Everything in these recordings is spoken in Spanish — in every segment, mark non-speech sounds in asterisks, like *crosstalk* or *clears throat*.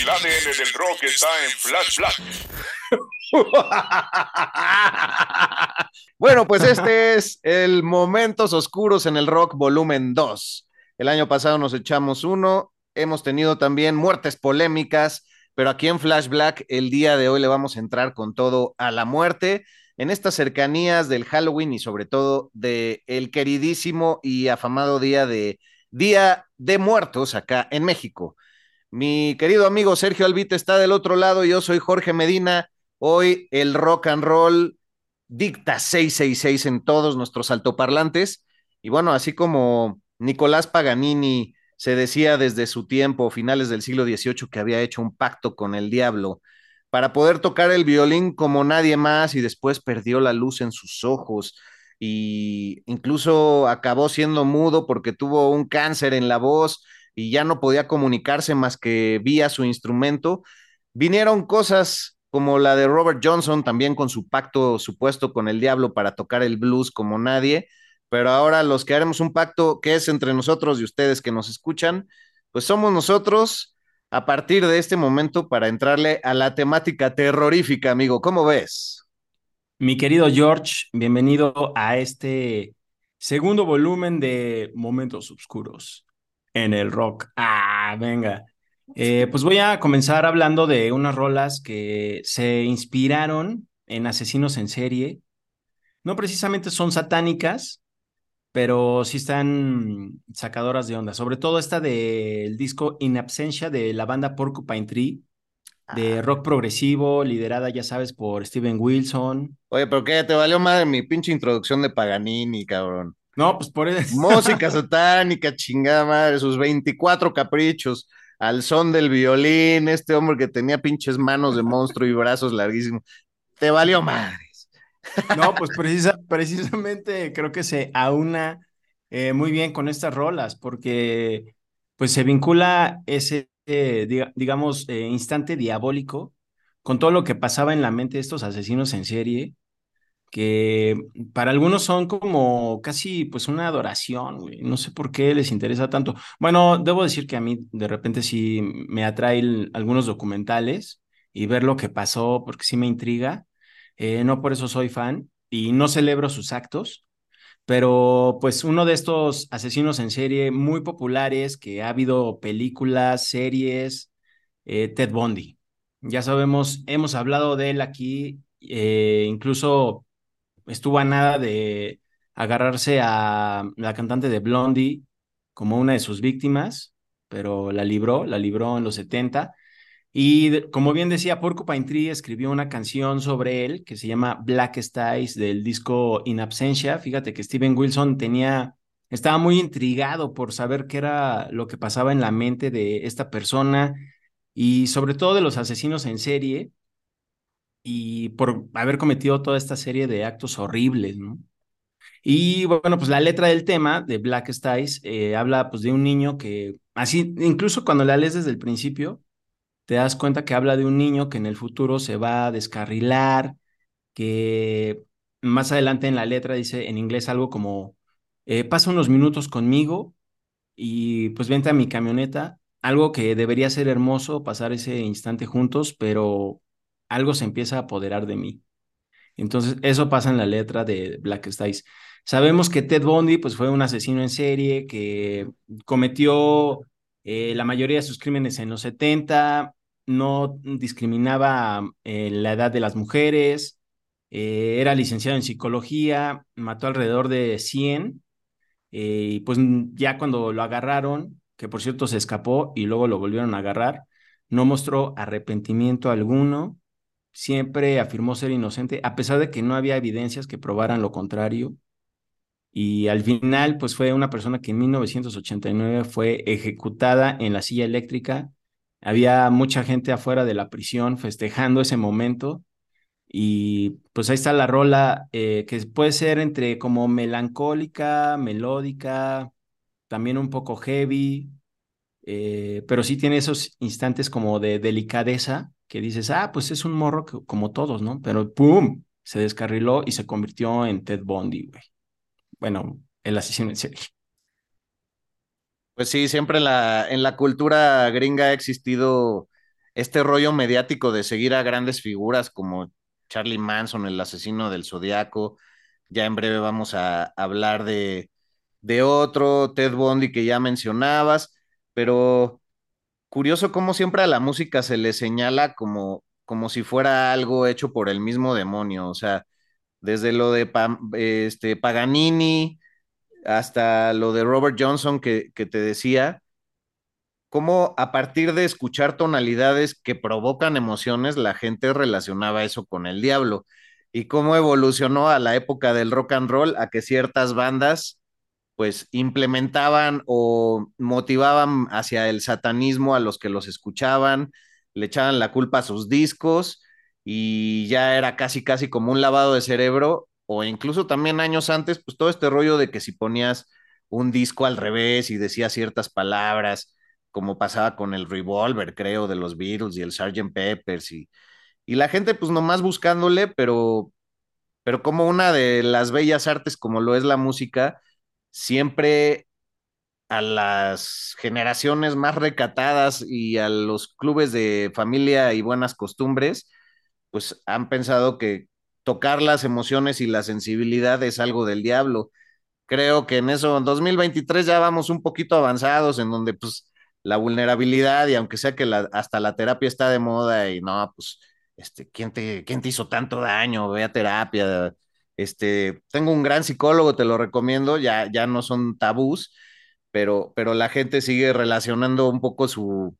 El ADN del rock está en Flash Black. *laughs* bueno, pues este es el Momentos Oscuros en el Rock volumen 2. El año pasado nos echamos uno, hemos tenido también muertes polémicas, pero aquí en Flash Black el día de hoy le vamos a entrar con todo a la muerte en estas cercanías del Halloween y sobre todo de el queridísimo y afamado día de Día de Muertos acá en México. Mi querido amigo Sergio Albite está del otro lado, yo soy Jorge Medina. Hoy el rock and roll dicta 666 en todos nuestros altoparlantes. Y bueno, así como Nicolás Paganini se decía desde su tiempo, finales del siglo XVIII, que había hecho un pacto con el diablo para poder tocar el violín como nadie más y después perdió la luz en sus ojos y incluso acabó siendo mudo porque tuvo un cáncer en la voz y ya no podía comunicarse más que vía su instrumento. Vinieron cosas como la de Robert Johnson, también con su pacto supuesto con el diablo para tocar el blues como nadie, pero ahora los que haremos un pacto que es entre nosotros y ustedes que nos escuchan, pues somos nosotros a partir de este momento para entrarle a la temática terrorífica, amigo. ¿Cómo ves? Mi querido George, bienvenido a este segundo volumen de Momentos Oscuros en el rock. Ah, venga. Eh, pues voy a comenzar hablando de unas rolas que se inspiraron en asesinos en serie. No precisamente son satánicas, pero sí están sacadoras de onda. Sobre todo esta del disco In Absentia de la banda Porcupine Tree, de rock progresivo, liderada, ya sabes, por Steven Wilson. Oye, pero ¿qué? Te valió madre mi pinche introducción de Paganini, cabrón. No, pues por eso. Música *laughs* satánica, chingada madre, sus 24 caprichos al son del violín, este hombre que tenía pinches manos de monstruo y brazos larguísimos. Te valió madres. No, pues precisa, precisamente creo que se aúna eh, muy bien con estas rolas, porque pues se vincula ese, eh, digamos, eh, instante diabólico con todo lo que pasaba en la mente de estos asesinos en serie que para algunos son como casi pues una adoración, güey. No sé por qué les interesa tanto. Bueno, debo decir que a mí de repente sí me atrae algunos documentales y ver lo que pasó porque sí me intriga. Eh, no por eso soy fan y no celebro sus actos, pero pues uno de estos asesinos en serie muy populares que ha habido películas, series, eh, Ted Bundy. Ya sabemos, hemos hablado de él aquí, eh, incluso estuvo a nada de agarrarse a la cantante de Blondie como una de sus víctimas, pero la libró, la libró en los 70. Y como bien decía, Porcupine Tree escribió una canción sobre él que se llama Black Skies del disco In Absentia. Fíjate que Steven Wilson tenía, estaba muy intrigado por saber qué era lo que pasaba en la mente de esta persona y sobre todo de los asesinos en serie y por haber cometido toda esta serie de actos horribles, ¿no? Y bueno, pues la letra del tema de Black Skies eh, habla pues de un niño que, así, incluso cuando la lees desde el principio, te das cuenta que habla de un niño que en el futuro se va a descarrilar, que más adelante en la letra dice en inglés algo como, eh, pasa unos minutos conmigo y pues vente a mi camioneta, algo que debería ser hermoso pasar ese instante juntos, pero algo se empieza a apoderar de mí. Entonces, eso pasa en la letra de Black Skies. Sabemos que Ted Bundy pues, fue un asesino en serie que cometió eh, la mayoría de sus crímenes en los 70, no discriminaba eh, la edad de las mujeres, eh, era licenciado en psicología, mató alrededor de 100, y pues ya cuando lo agarraron, que por cierto se escapó y luego lo volvieron a agarrar, no mostró arrepentimiento alguno, siempre afirmó ser inocente, a pesar de que no había evidencias que probaran lo contrario. y al final pues fue una persona que en 1989 fue ejecutada en la silla eléctrica. Había mucha gente afuera de la prisión festejando ese momento y pues ahí está la rola eh, que puede ser entre como melancólica, melódica, también un poco heavy, eh, pero sí tiene esos instantes como de delicadeza que dices, ah, pues es un morro como todos, ¿no? Pero ¡pum! Se descarriló y se convirtió en Ted Bundy, güey. Bueno, el asesino en serie. Pues sí, siempre en la, en la cultura gringa ha existido este rollo mediático de seguir a grandes figuras como Charlie Manson, el asesino del Zodiaco. Ya en breve vamos a hablar de, de otro, Ted Bundy, que ya mencionabas, pero curioso cómo siempre a la música se le señala como, como si fuera algo hecho por el mismo demonio, o sea, desde lo de este, Paganini hasta lo de Robert Johnson que, que te decía, cómo a partir de escuchar tonalidades que provocan emociones, la gente relacionaba eso con el diablo y cómo evolucionó a la época del rock and roll a que ciertas bandas pues implementaban o motivaban hacia el satanismo a los que los escuchaban, le echaban la culpa a sus discos y ya era casi casi como un lavado de cerebro o incluso también años antes, pues todo este rollo de que si ponías un disco al revés y decías ciertas palabras, como pasaba con el Revolver, creo, de los Beatles y el Sgt. Peppers y, y la gente pues nomás buscándole, pero, pero como una de las bellas artes como lo es la música, siempre a las generaciones más recatadas y a los clubes de familia y buenas costumbres, pues han pensado que tocar las emociones y la sensibilidad es algo del diablo. Creo que en eso, en 2023 ya vamos un poquito avanzados, en donde pues la vulnerabilidad y aunque sea que la, hasta la terapia está de moda y no, pues, este, ¿quién te, quién te hizo tanto daño? Ve a terapia. Este, tengo un gran psicólogo, te lo recomiendo, ya, ya no son tabús, pero, pero la gente sigue relacionando un poco su,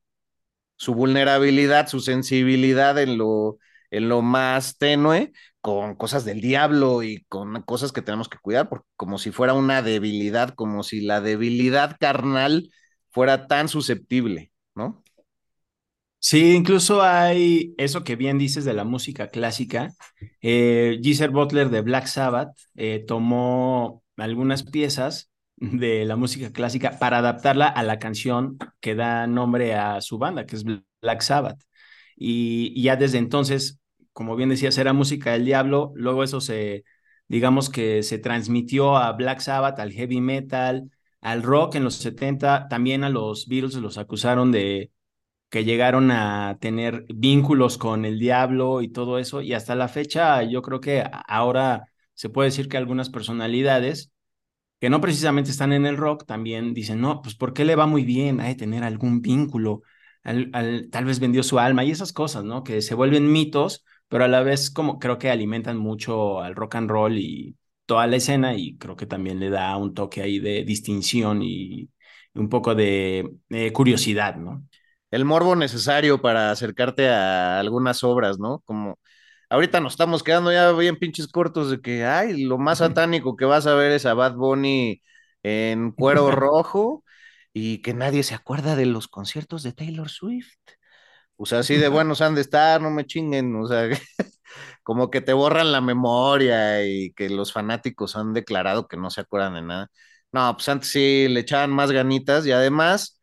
su vulnerabilidad, su sensibilidad en lo, en lo más tenue con cosas del diablo y con cosas que tenemos que cuidar, porque como si fuera una debilidad, como si la debilidad carnal fuera tan susceptible. Sí, incluso hay eso que bien dices de la música clásica. Eh, Geezer Butler de Black Sabbath eh, tomó algunas piezas de la música clásica para adaptarla a la canción que da nombre a su banda, que es Black Sabbath. Y, ya desde entonces, como bien decías, era música del diablo. Luego eso se, digamos que se transmitió a Black Sabbath, al heavy metal, al rock en los 70, también a los Beatles los acusaron de que llegaron a tener vínculos con el diablo y todo eso, y hasta la fecha yo creo que ahora se puede decir que algunas personalidades que no precisamente están en el rock también dicen, no, pues ¿por qué le va muy bien? Hay tener algún vínculo, tal vez vendió su alma y esas cosas, ¿no? Que se vuelven mitos, pero a la vez como creo que alimentan mucho al rock and roll y toda la escena y creo que también le da un toque ahí de distinción y un poco de, curiosidad, ¿no? El morbo necesario para acercarte a algunas obras, ¿no? Como ahorita nos estamos quedando ya bien pinches cortos de que, ay, lo más satánico que vas a ver es a Bad Bunny en cuero *laughs* rojo y que nadie se acuerda de los conciertos de Taylor Swift. O sea, así de buenos han de estar, no me chinguen, o sea, *laughs* como que te borran la memoria y que los fanáticos han declarado que no se acuerdan de nada. No, pues antes sí le echaban más ganitas y además,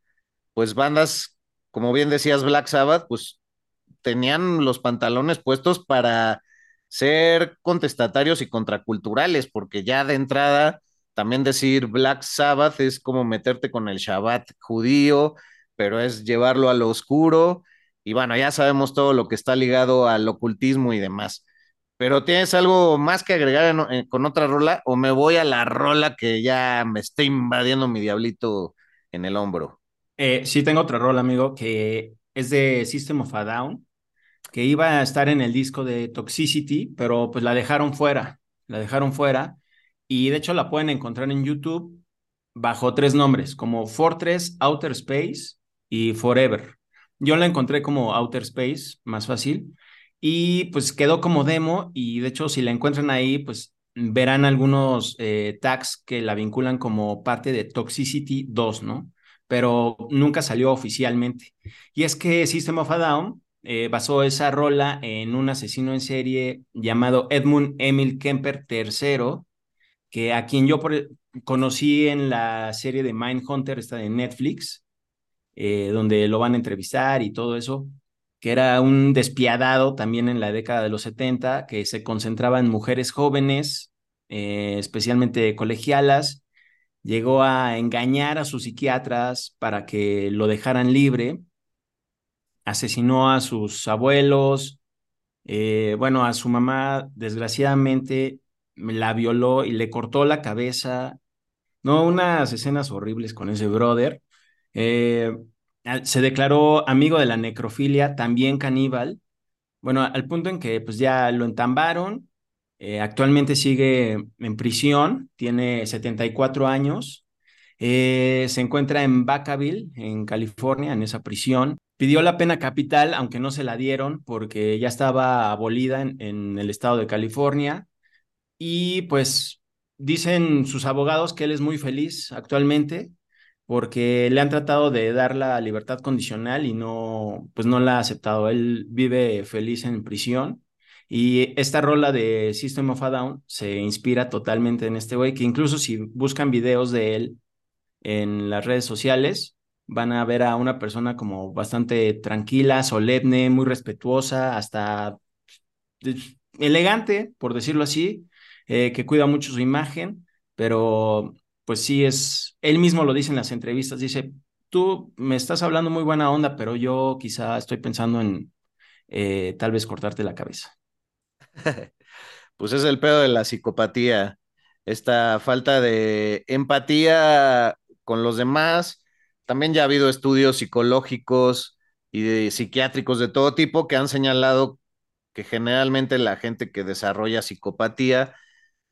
pues bandas, como bien decías, Black Sabbath, pues tenían los pantalones puestos para ser contestatarios y contraculturales, porque ya de entrada, también decir Black Sabbath es como meterte con el Shabbat judío, pero es llevarlo a lo oscuro y bueno, ya sabemos todo lo que está ligado al ocultismo y demás. Pero ¿tienes algo más que agregar con otra rola o me voy a la rola que ya me está invadiendo mi diablito en el hombro? Eh, sí, tengo otra rola, amigo, que es de System of a Down, que iba a estar en el disco de Toxicity, pero pues la dejaron fuera, la dejaron fuera y de hecho la pueden encontrar en YouTube bajo tres nombres, como Fortress, Outer Space y Forever. Yo la encontré como Outer Space, más fácil, y pues quedó como demo y de hecho si la encuentran ahí, pues verán algunos eh, tags que la vinculan como parte de Toxicity 2, ¿no? Pero nunca salió oficialmente. Y es que System of a Down eh, basó esa rola en un asesino en serie llamado Edmund Emil Kemper III, que a quien yo conocí en la serie de Mindhunter, esta de Netflix, eh, donde lo van a entrevistar y todo eso, que era un despiadado también en la década de los 70, que se concentraba en mujeres jóvenes, eh, especialmente colegialas, llegó a engañar a sus psiquiatras para que lo dejaran libre, asesinó a sus abuelos, eh, bueno, a su mamá, desgraciadamente, la violó y le cortó la cabeza. No, unas escenas horribles con ese brother. Eh, se declaró amigo de la necrofilia, también caníbal. Bueno, al punto en que pues ya lo entambaron, eh, actualmente sigue en prisión, tiene 74 años, eh, se encuentra en Vacaville, en California, en esa prisión. Pidió la pena capital, aunque no se la dieron porque ya estaba abolida en, en el estado de California. Y pues dicen sus abogados que él es muy feliz actualmente porque le han tratado de dar la libertad condicional y no, pues no la ha aceptado. Él vive feliz en prisión y esta rola de System of a Down se inspira totalmente en este güey, que incluso si buscan videos de él en las redes sociales, van a ver a una persona como bastante tranquila, solemne, muy respetuosa, hasta elegante, por decirlo así, eh, que cuida mucho su imagen, pero pues sí es, él mismo lo dice en las entrevistas, dice, tú me estás hablando muy buena onda, pero yo quizá estoy pensando en eh, tal vez cortarte la cabeza. *laughs* pues es el pedo de la psicopatía, esta falta de empatía con los demás. También ya ha habido estudios psicológicos y de psiquiátricos de todo tipo que han señalado que generalmente la gente que desarrolla psicopatía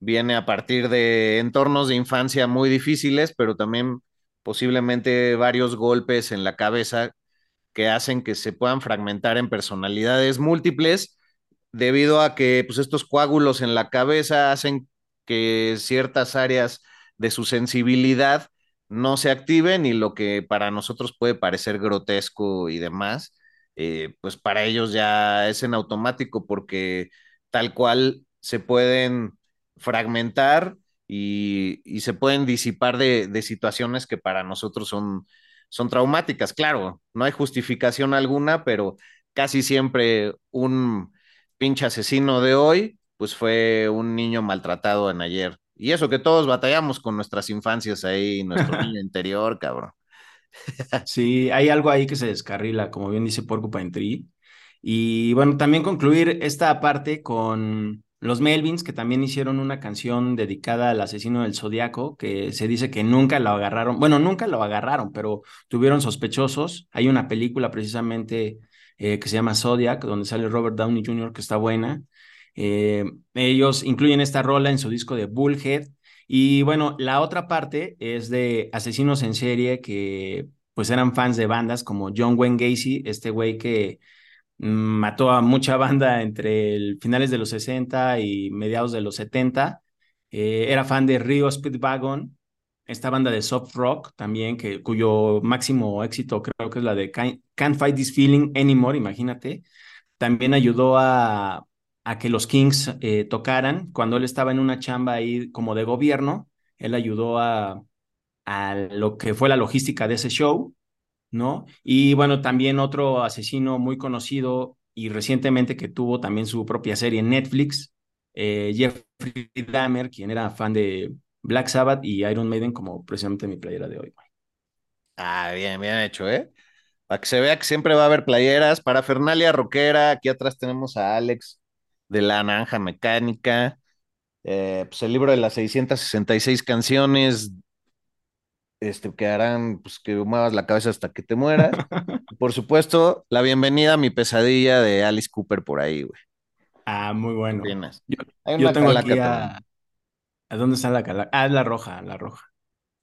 viene a partir de entornos de infancia muy difíciles, pero también posiblemente varios golpes en la cabeza que hacen que se puedan fragmentar en personalidades múltiples debido a que pues, estos coágulos en la cabeza hacen que ciertas áreas de su sensibilidad no se activen y lo que para nosotros puede parecer grotesco y demás, eh, pues para ellos ya es en automático porque tal cual se pueden fragmentar y, se pueden disipar de, situaciones que para nosotros son, son traumáticas. Claro, no hay justificación alguna, pero casi siempre un pinche asesino de hoy, pues fue un niño maltratado en ayer. Y eso que todos batallamos con nuestras infancias ahí, nuestro *laughs* niño interior, cabrón. Sí, hay algo ahí que se descarrila, como bien dice Porcupine Tree. Y bueno, también concluir esta parte con los Melvins, que también hicieron una canción dedicada al asesino del Zodíaco, que se dice que nunca lo agarraron, bueno, nunca lo agarraron, pero tuvieron sospechosos. Hay una película precisamente eh, que se llama Zodiac, donde sale Robert Downey Jr., que está buena. Eh, ellos incluyen esta rola en su disco de Bullhead. Y bueno, la otra parte es de asesinos en serie que pues eran fans de bandas como John Wayne Gacy, este güey que mató a mucha *laughs* banda entre finales de los 60 y mediados de los 70. Eh, era fan de Rio Speedwagon, esta banda de soft rock también, que, cuyo máximo éxito creo que es la de Can't Fight This Feeling Anymore, imagínate. También ayudó a, a que los Kings eh, tocaran. Cuando él estaba en una chamba ahí como de gobierno, él ayudó a, a lo que fue la logística de ese show ¿no? Y bueno, también otro asesino muy conocido y recientemente que tuvo también su propia serie en Netflix, eh, Jeffrey Dahmer, quien era fan de Black Sabbath y Iron Maiden como precisamente mi playera de hoy. Ah, bien, bien hecho, ¿eh? Para que se vea que siempre va a haber playeras, para Fernalia Roquera, aquí atrás tenemos a Alex de la Naranja Mecánica, eh, pues el libro de las 666 canciones este, que harán pues, que muevas la cabeza hasta que te mueras. *laughs* por supuesto, la bienvenida a mi pesadilla de Alice Cooper por ahí, güey. Ah, muy bueno. Yo, una tengo aquí a... a... dónde está la calaca? Ah, es la roja, la roja.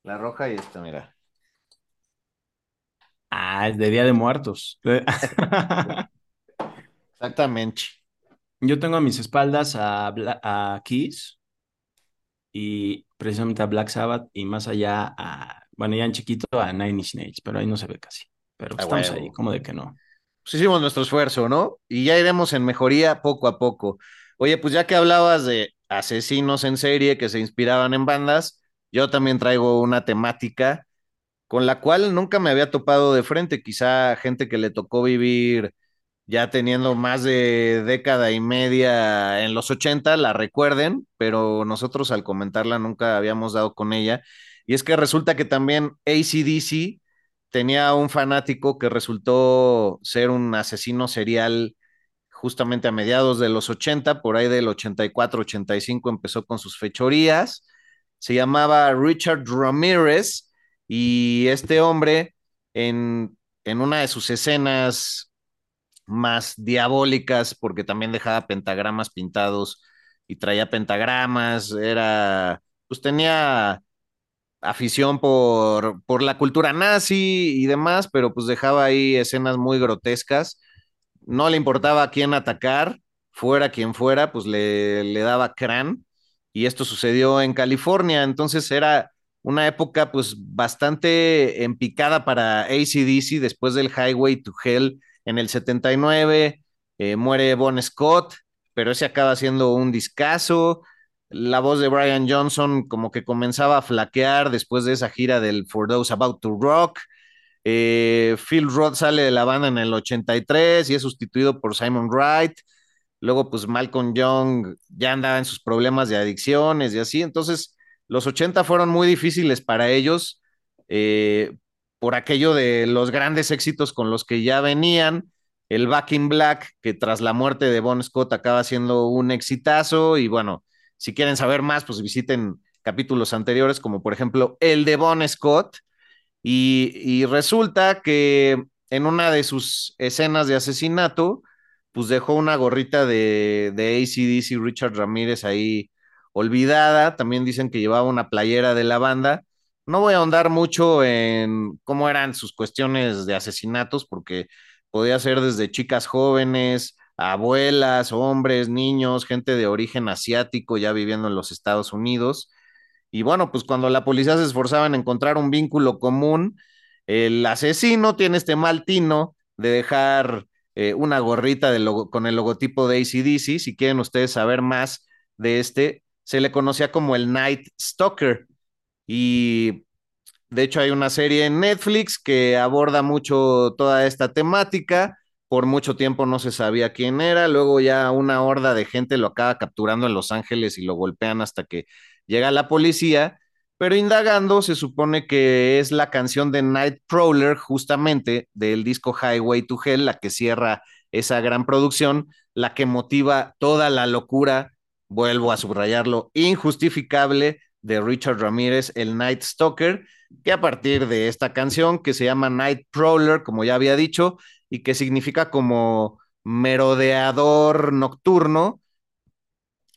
La roja y esta, mira. Ah, es de Día de Muertos. *laughs* Exactamente. Yo tengo a mis espaldas a, a Kiss, y precisamente a Black Sabbath y más allá a, bueno, ya en chiquito a Nine Inch Nails, pero ahí no se ve casi. Pero Ah, estamos ahí, como de que no. Pues hicimos nuestro esfuerzo, ¿no? Y ya iremos en mejoría poco a poco. Oye, pues ya que hablabas de asesinos en serie que se inspiraban en bandas, yo también traigo una temática con la cual nunca me había topado de frente. Quizá gente que le tocó vivir ya teniendo más de década y media en los 80 la recuerden, pero nosotros al comentarla nunca habíamos dado con ella. Y es que resulta que también ACDC tenía un fanático que resultó ser un asesino serial justamente a mediados de los 80, por ahí del 84, 85 empezó con sus fechorías. Se llamaba Richard Ramírez y este hombre en, en una de sus escenas más diabólicas, porque también dejaba pentagramas pintados y traía pentagramas, era, pues tenía afición por, por la cultura nazi y demás, pero pues dejaba ahí escenas muy grotescas. No le importaba a quién atacar, fuera quien fuera, pues le, le daba crán. Y esto sucedió en California, entonces era una época pues bastante empicada para ACDC después del Highway to Hell en el 79, eh, muere Bon Scott, pero ese acaba siendo un discazo. La voz de Brian Johnson como que comenzaba a flaquear después de esa gira del For Those About to Rock. Eh, Phil Roth sale de la banda en el 83 y es sustituido por Simon Wright. Luego, pues Malcolm Young ya andaba en sus problemas de adicciones y así. Entonces, los 80 fueron muy difíciles para ellos eh, por aquello de los grandes éxitos con los que ya venían. El Back in Black, que tras la muerte de Bon Scott acaba siendo un exitazo. Y bueno, si quieren saber más, pues visiten capítulos anteriores, como por ejemplo el de Bon Scott. Y, resulta que en una de sus escenas de asesinato, pues dejó una gorrita de, de ACDC Richard Ramírez ahí olvidada. También dicen que llevaba una playera de la banda. No voy a ahondar mucho en cómo eran sus cuestiones de asesinatos, porque podía ser desde chicas jóvenes, abuelas, hombres, niños, gente de origen asiático ya viviendo en los Estados Unidos. Y bueno, pues cuando la policía se esforzaba en encontrar un vínculo común, el asesino tiene este mal tino de dejar eh, una gorrita de con el logotipo de ACDC. Si quieren ustedes saber más de este, se le conocía como el Night Stalker. Y de hecho hay una serie en Netflix que aborda mucho toda esta temática. Por mucho tiempo no se sabía quién era. Luego ya una horda de gente lo acaba capturando en Los Ángeles y lo golpean hasta que llega la policía. Pero indagando, se supone que es la canción de Nightcrawler, justamente del disco Highway to Hell, la que cierra esa gran producción, la que motiva toda la locura, vuelvo a subrayarlo, injustificable de Richard Ramírez, el Night Stalker, que a partir de esta canción que se llama Nightcrawler, como ya había dicho, y que significa como merodeador nocturno,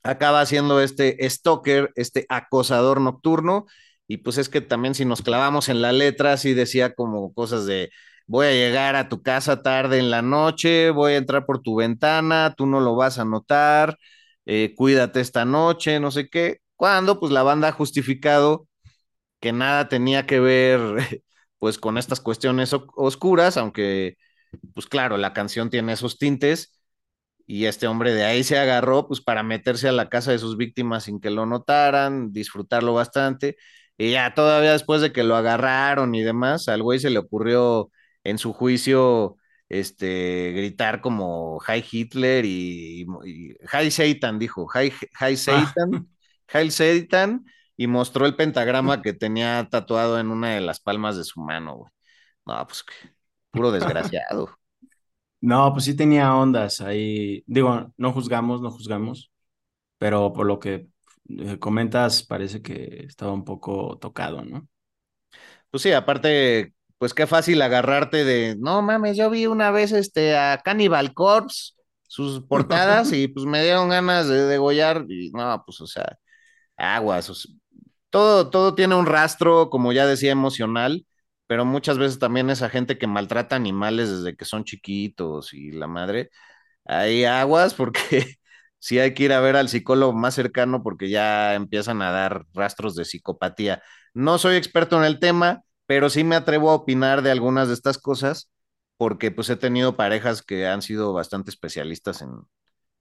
acaba siendo este stalker, este acosador nocturno, y pues es que también si nos clavamos en la letra, sí decía como cosas de voy a llegar a tu casa tarde en la noche, voy a entrar por tu ventana, tú no lo vas a notar, eh, cuídate esta noche, no sé qué, cuando pues la banda ha justificado que nada tenía que ver *laughs* pues con estas cuestiones oscuras, aunque pues claro, la canción tiene esos tintes y este hombre de ahí se agarró pues para meterse a la casa de sus víctimas sin que lo notaran, disfrutarlo bastante. Y ya todavía después de que lo agarraron y demás, al güey se le ocurrió en su juicio este, gritar como Hi Hitler y, y Hi Satan, dijo, Hi, hi Satan, ah. Hi Satan, y mostró el pentagrama que tenía tatuado en una de las palmas de su mano, güey. No, pues puro *laughs* desgraciado. No, pues sí tenía ondas ahí. Digo, no juzgamos, no juzgamos, pero por lo que eh, comentas parece que estaba un poco tocado, ¿no? Pues sí, aparte, pues qué fácil agarrarte de, no mames, yo vi una vez este a Cannibal Corpse, sus portadas y pues me dieron ganas de degollar y no, pues o sea, aguas, todo, todo tiene un rastro, como ya decía, emocional pero muchas veces también esa gente que maltrata animales desde que son chiquitos y la madre, hay aguas porque *laughs* sí hay que ir a ver al psicólogo más cercano porque ya empiezan a dar rastros de psicopatía. No soy experto en el tema, pero sí me atrevo a opinar de algunas de estas cosas porque pues he tenido parejas que han sido bastante especialistas en,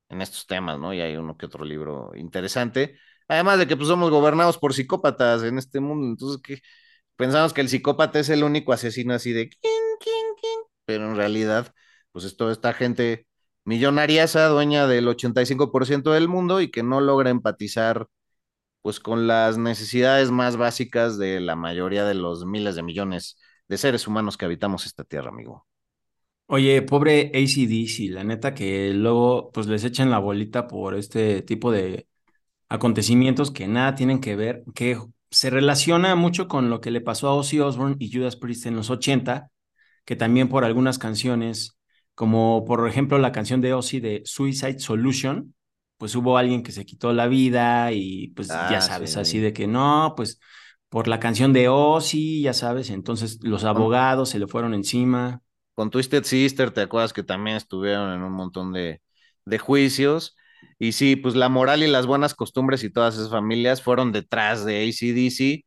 en estos temas, ¿no? Y hay uno que otro libro interesante. Además de que pues somos gobernados por psicópatas en este mundo, entonces que pensamos que el psicópata es el único asesino así de pero en realidad pues es toda esta gente millonariaza, dueña del 85% del mundo y que no logra empatizar pues con las necesidades más básicas de la mayoría de los miles de millones de seres humanos que habitamos esta tierra, amigo. Oye, pobre ACDC, la neta que luego pues les echan la bolita por este tipo de acontecimientos que nada tienen que ver, que se relaciona mucho con lo que le pasó a Ozzy Osbourne y Judas Priest en los 80, que también por algunas canciones, como por ejemplo la canción de Ozzy de Suicide Solution, pues hubo alguien que se quitó la vida y pues ya Ah, sabes, sí. así de que no, pues por la canción de Ozzy, ya sabes, entonces los abogados se le fueron encima. Con Twisted Sister, ¿te acuerdas que también estuvieron en un montón de, de juicios? Y sí, pues la moral y las buenas costumbres y todas esas familias fueron detrás de ACDC.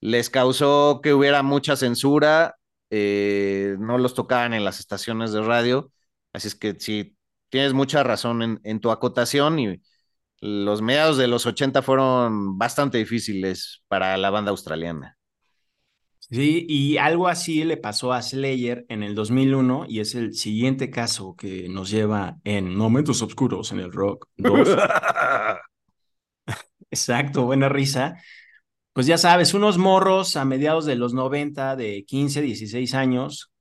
Les causó que hubiera mucha censura, eh, no los tocaban en las estaciones de radio. Así es que sí, tienes mucha razón en, en tu acotación y los mediados de los 80 fueron bastante difíciles para la banda australiana. Sí, y algo así le pasó a Slayer en el 2001 y es el siguiente caso que nos lleva en Momentos Oscuros en el Rock 2. *laughs* Exacto, buena risa. Pues ya sabes, unos morros a mediados de los 90 de 15, 16 años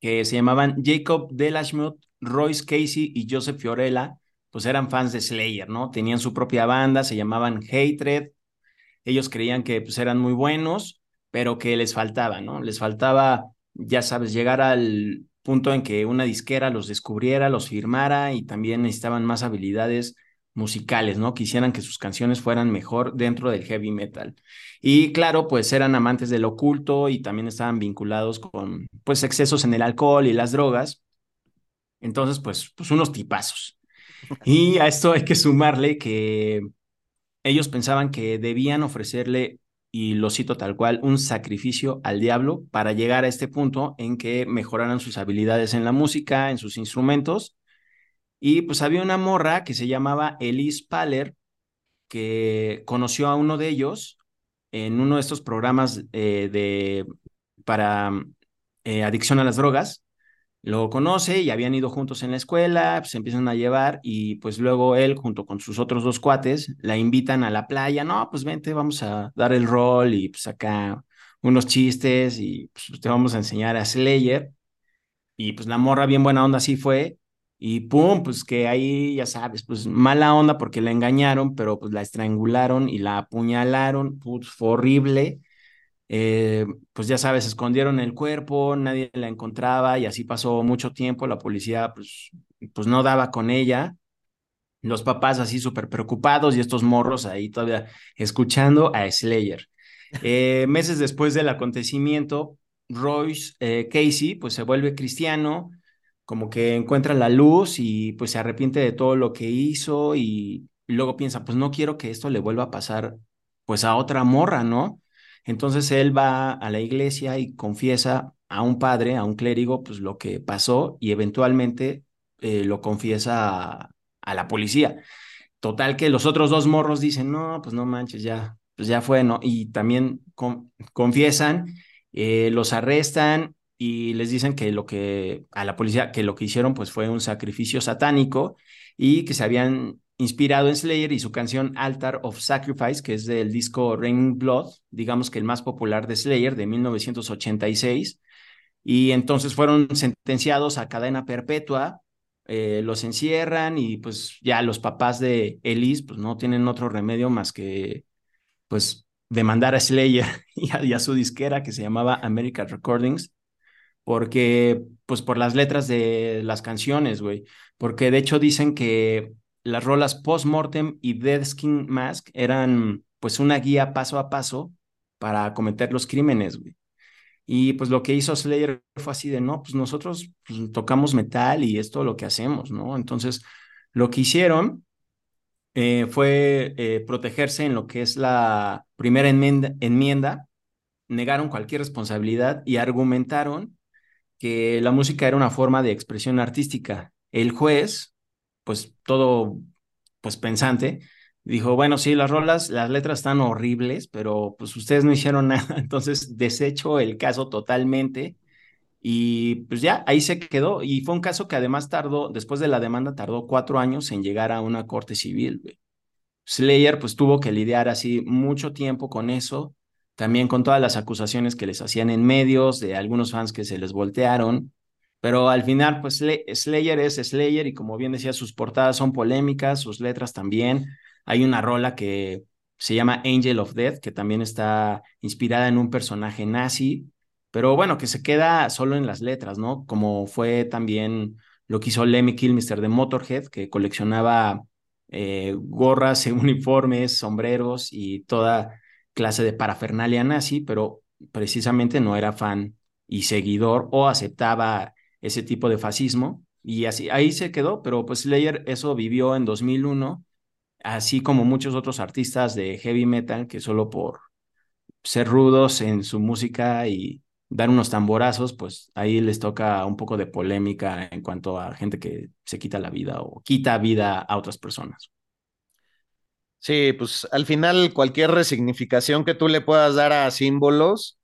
que se llamaban Jacob Delashmuth, Royce Casey y Joseph Fiorella, pues eran fans de Slayer, ¿no? Tenían su propia banda, se llamaban Hatred. Ellos creían que pues eran muy buenos, pero que les faltaba, ¿no? Les faltaba, ya sabes, llegar al punto en que una disquera los descubriera, los firmara y también necesitaban más habilidades musicales, ¿no? Quisieran que sus canciones fueran mejor dentro del heavy metal. Y claro, pues eran amantes del oculto y también estaban vinculados con, pues, excesos en el alcohol y las drogas. Entonces, pues, pues unos tipazos. Y a esto hay que sumarle que ellos pensaban que debían ofrecerle, y lo cito tal cual, un sacrificio al diablo para llegar a este punto en que mejoraran sus habilidades en la música, en sus instrumentos. Y pues había una morra que se llamaba Elise Paller, que conoció a uno de ellos en uno de estos programas eh, de, para eh, adicción a las drogas. Lo conoce y habían ido juntos en la escuela, pues se empiezan a llevar y pues luego él junto con sus otros dos cuates la invitan a la playa, no, pues vente, vamos a dar el rol y pues acá unos chistes y pues te vamos a enseñar a Slayer. Y pues la morra bien buena onda así fue y pum, pues que ahí ya sabes, pues mala onda porque la engañaron, pero pues la estrangularon y la apuñalaron, pues horrible. Eh, pues ya sabes, escondieron el cuerpo, nadie la encontraba y así pasó mucho tiempo, la policía pues, pues no daba con ella, los papás así súper preocupados y estos morros ahí todavía escuchando a Slayer. Eh, meses después del acontecimiento, Royce eh, Casey pues se vuelve cristiano, como que encuentra la luz y pues se arrepiente de todo lo que hizo y, y luego piensa, pues no quiero que esto le vuelva a pasar pues a otra morra, ¿no? Entonces él va a la iglesia y confiesa a un padre, a un clérigo, pues lo que pasó y eventualmente eh, lo confiesa a, la policía. Total que los otros dos morros dicen, no, pues no manches, ya, pues ya fue, ¿no? Y también con, confiesan, eh, los arrestan y les dicen que lo que a la policía, que lo que hicieron pues fue un sacrificio satánico y que se habían inspirado en Slayer y su canción Altar of Sacrifice, que es del disco Raining Blood, digamos que el más popular de Slayer de 1986. Y entonces fueron sentenciados a cadena perpetua, eh, los encierran y pues ya los papás de Elise pues no tienen otro remedio más que pues demandar a Slayer *laughs* y a, y a su disquera que se llamaba American Recordings porque pues por las letras de las canciones, güey, porque de hecho dicen que las rolas Postmortem y Dead Skin Mask eran pues una guía paso a paso para cometer los crímenes, güey. Y pues lo que hizo Slayer fue así de, no, pues nosotros pues, tocamos metal y es lo que hacemos, ¿no? Entonces, lo que hicieron eh, fue eh, protegerse en lo que es la primera enmienda, negaron cualquier responsabilidad y argumentaron que la música era una forma de expresión artística. El juez, pues todo, pues pensante, dijo, bueno, sí, las rolas, las letras están horribles, pero pues ustedes no hicieron *laughs* nada, entonces desecho el caso totalmente y pues ya, ahí se quedó. Y fue un caso que además tardó, después de la demanda, tardó cuatro años en llegar a una corte civil. Slayer pues tuvo que lidiar así mucho tiempo con eso, también con todas las acusaciones que les hacían en medios, de algunos fans que se les voltearon. Pero al final, pues Slayer es Slayer y como bien decía, sus portadas son polémicas, sus letras también. Hay una rola que se llama Angel of Death, que también está inspirada en un personaje nazi, pero bueno, que se queda solo en las letras, ¿no? Como fue también lo que hizo Lemmy Kilmister de Motorhead, que coleccionaba eh, gorras, *laughs* uniformes, sombreros y toda clase de parafernalia nazi, pero precisamente no era fan y seguidor o aceptaba ese tipo de fascismo y así ahí se quedó, pero pues Slayer eso vivió en 2001, así como muchos otros artistas de heavy metal que solo por ser rudos en su música y dar unos tamborazos, pues ahí les toca un poco de polémica en cuanto a gente que se quita la vida o quita vida a otras personas. Sí, pues al final cualquier resignificación que tú le puedas dar a símbolos,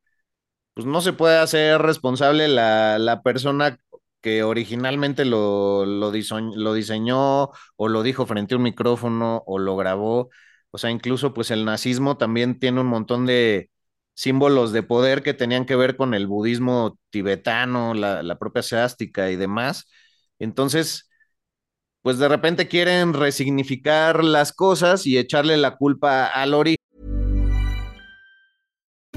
pues no se puede hacer responsable la, la persona que originalmente lo, lo, lo diseñó o lo dijo frente a un micrófono o lo grabó. O sea, incluso pues el nazismo también tiene un montón de, símbolos de poder que tenían que ver con el budismo tibetano, la, propia seástica y demás. Entonces, pues de repente quieren resignificar las cosas y echarle la culpa a Lori.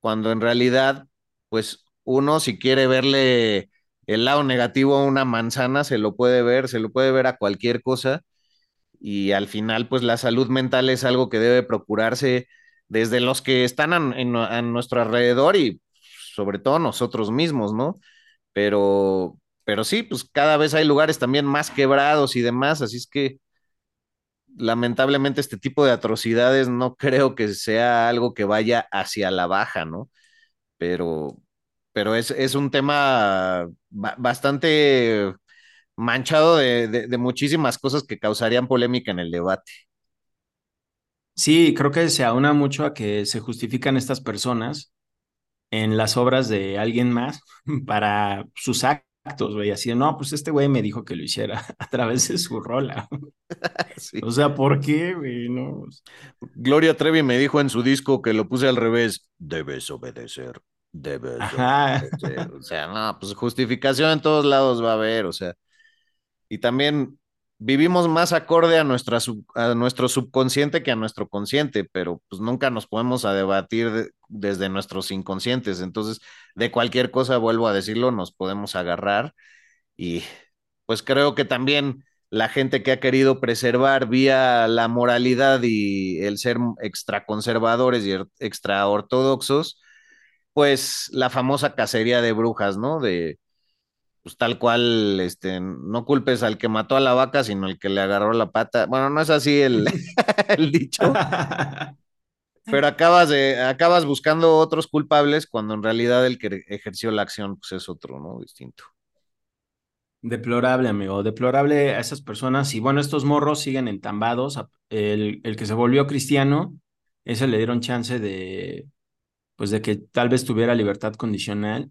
Cuando en realidad pues uno si quiere verle el lado negativo a una manzana, se lo puede ver, se lo puede ver a cualquier cosa. Y al final, pues la salud mental es algo que debe procurarse desde los que están a, nuestro alrededor y sobre todo nosotros mismos, ¿no? Pero, pero sí, pues cada vez hay lugares también más quebrados y demás, así es que lamentablemente este tipo de atrocidades no creo que sea algo que vaya hacia la baja, ¿no? Pero, pero es, un tema bastante manchado de, muchísimas cosas que causarían polémica en el debate. Sí, creo que se aúna mucho a que se justifican estas personas en las obras de alguien más *laughs* para sus actos, güey. Así, no, pues este güey me dijo que lo hiciera *laughs* a través de su rola. *laughs* O sea, ¿por qué, güey? No. Gloria Trevi me dijo en su disco que lo puse al revés, debes obedecer debe O sea, no, pues justificación en todos lados va a haber, o sea. Y también vivimos más acorde a, a nuestro subconsciente que a nuestro consciente, pero pues nunca nos podemos a debatir desde nuestros inconscientes. Entonces, de cualquier cosa, vuelvo a decirlo, nos podemos agarrar. Y pues creo que también la gente que ha querido preservar vía la moralidad y el ser extra conservadores y extra ortodoxos, pues la famosa cacería de brujas, ¿no? De, pues tal cual, este, no culpes al que mató a la vaca, sino al que le agarró la pata. Bueno, no es así el, *laughs* el dicho. *laughs* Pero acabas, de, acabas buscando otros culpables cuando en realidad el que ejerció la acción pues es otro, ¿no? Distinto. Deplorable, amigo, deplorable a esas personas. Y bueno, estos morros siguen entambados. El, el que se volvió cristiano, ese le dieron chance de, pues de que tal vez tuviera libertad condicional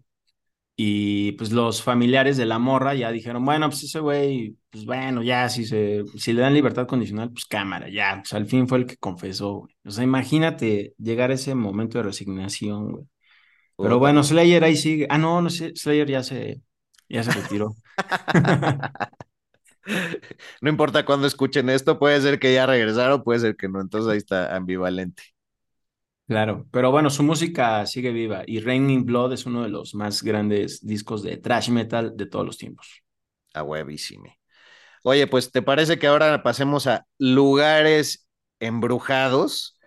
y pues los familiares de la morra ya dijeron, bueno, pues ese güey, pues bueno, ya si se, si le dan libertad condicional, pues cámara, ya, pues al fin fue el que confesó, güey. O sea, imagínate llegar a ese momento de resignación, güey. Pero bueno, Slayer ahí sigue. Ah, no, no sé, Slayer ya se, ya se retiró. *laughs* No importa cuándo escuchen esto, puede ser que ya regresaron, puede ser que no, entonces ahí está ambivalente. Claro, pero bueno, su música sigue viva y Raining Blood es uno de los más grandes discos de thrash metal de todos los tiempos. A huevísimo. Oye, pues ¿te parece que ahora pasemos a lugares embrujados?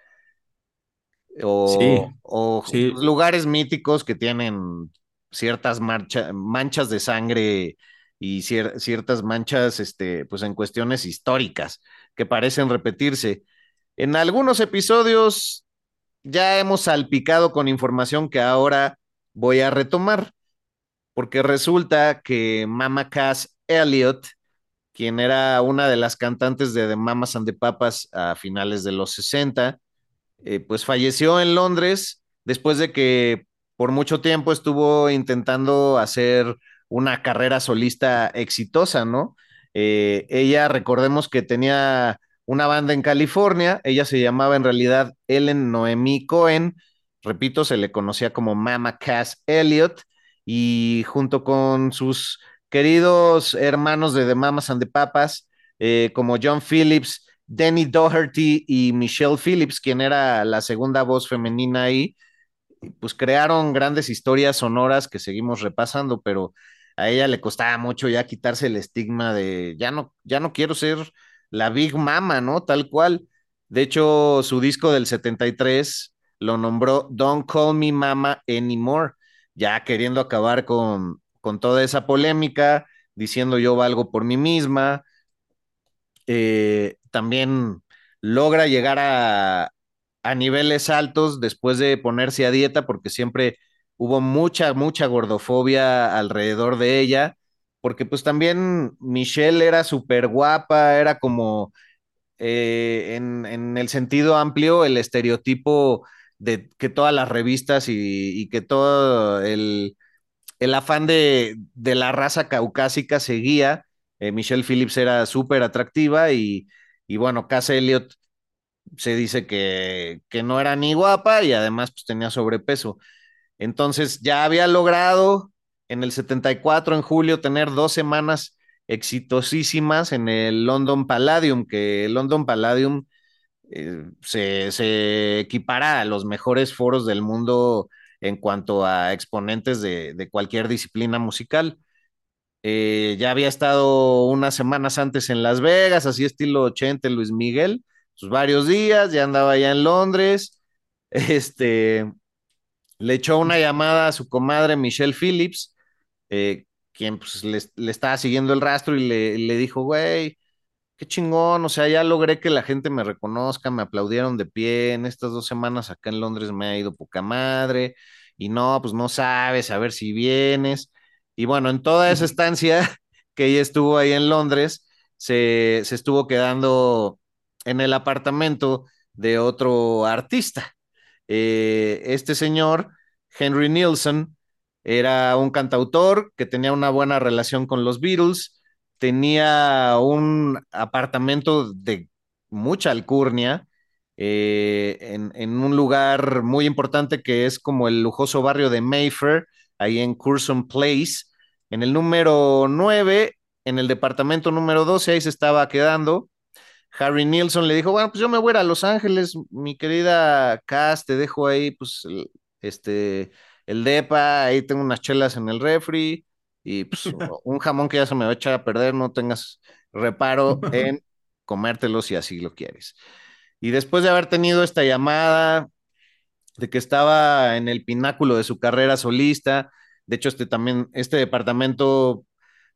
O, Sí, o sí, lugares míticos que tienen ciertas marcha- manchas de sangre y cier- ciertas manchas, este, pues en cuestiones históricas que parecen repetirse. En algunos episodios ya hemos salpicado con información que ahora voy a retomar, porque resulta que Mama Cass Elliot, quien era una de las cantantes de The Mamas and the Papas a finales de los 60, eh, pues falleció en Londres después de que por mucho tiempo estuvo intentando hacer una carrera solista exitosa, ¿no? Eh, ella, recordemos que tenía una banda en California, ella se llamaba en realidad Ellen Noemí Cohen, repito, se le conocía como Mama Cass Elliot, y junto con sus queridos hermanos de The Mamas and the Papas, eh, como John Phillips, Danny Doherty y Michelle Phillips, quien era la segunda voz femenina ahí, pues crearon grandes historias sonoras que seguimos repasando, pero a ella le costaba mucho ya quitarse el estigma de ya no, ya no quiero ser la Big Mama, ¿no? Tal cual. De hecho, su disco del 73 lo nombró Don't Call Me Mama Anymore, ya queriendo acabar con, con toda esa polémica, diciendo yo valgo por mí misma, eh, también logra llegar a, a niveles altos después de ponerse a dieta, porque siempre hubo mucha, mucha gordofobia alrededor de ella, porque pues también Michelle era súper guapa, era como eh, en, en, el sentido amplio el estereotipo de que todas las revistas y, que todo el, el afán de, de, la raza caucásica seguía. Eh, Michelle Phillips era súper atractiva y, y, bueno, Cass Elliot se dice que, que, no era ni guapa y además pues tenía sobrepeso. Entonces ya había logrado en el 74, en julio, tener dos semanas exitosísimas en el London Palladium, que el London Palladium eh, se, se, equipara a los mejores foros del mundo en cuanto a exponentes de, de cualquier disciplina musical. Eh, ya había estado unas semanas antes en Las Vegas, así estilo 80, Luis Miguel, sus varios días, ya andaba allá en Londres, *laughs* este, le echó una llamada a su comadre Michelle Phillips, eh, quien pues, le, le, estaba siguiendo el rastro y le, le dijo, güey, qué chingón, o sea, ya logré que la gente me reconozca, me aplaudieron de pie, en estas dos semanas acá en Londres me ha ido poca madre, y no, pues no sabes, a ver si vienes. Y bueno, en toda esa estancia *laughs* que ella estuvo ahí en Londres, se, se estuvo quedando en el apartamento de otro artista. Eh, este señor, Henry Nielsen, era un cantautor que tenía una buena relación con los Beatles, tenía un apartamento de mucha alcurnia eh, en, en, un lugar muy importante que es como el lujoso barrio de Mayfair, ahí en Curzon Place. En el número 9, en el departamento número 12, ahí se estaba quedando. Harry Nilsson le dijo, bueno, pues yo me voy a Los Ángeles, mi querida Cass, te dejo ahí, pues, este, el depa, ahí tengo unas chelas en el refri, y pues, *laughs* un jamón que ya se me va a echar a perder, no tengas reparo *laughs* en comértelo si así lo quieres. Y después de haber tenido esta llamada de que estaba en el pináculo de su carrera solista, de hecho este también, este departamento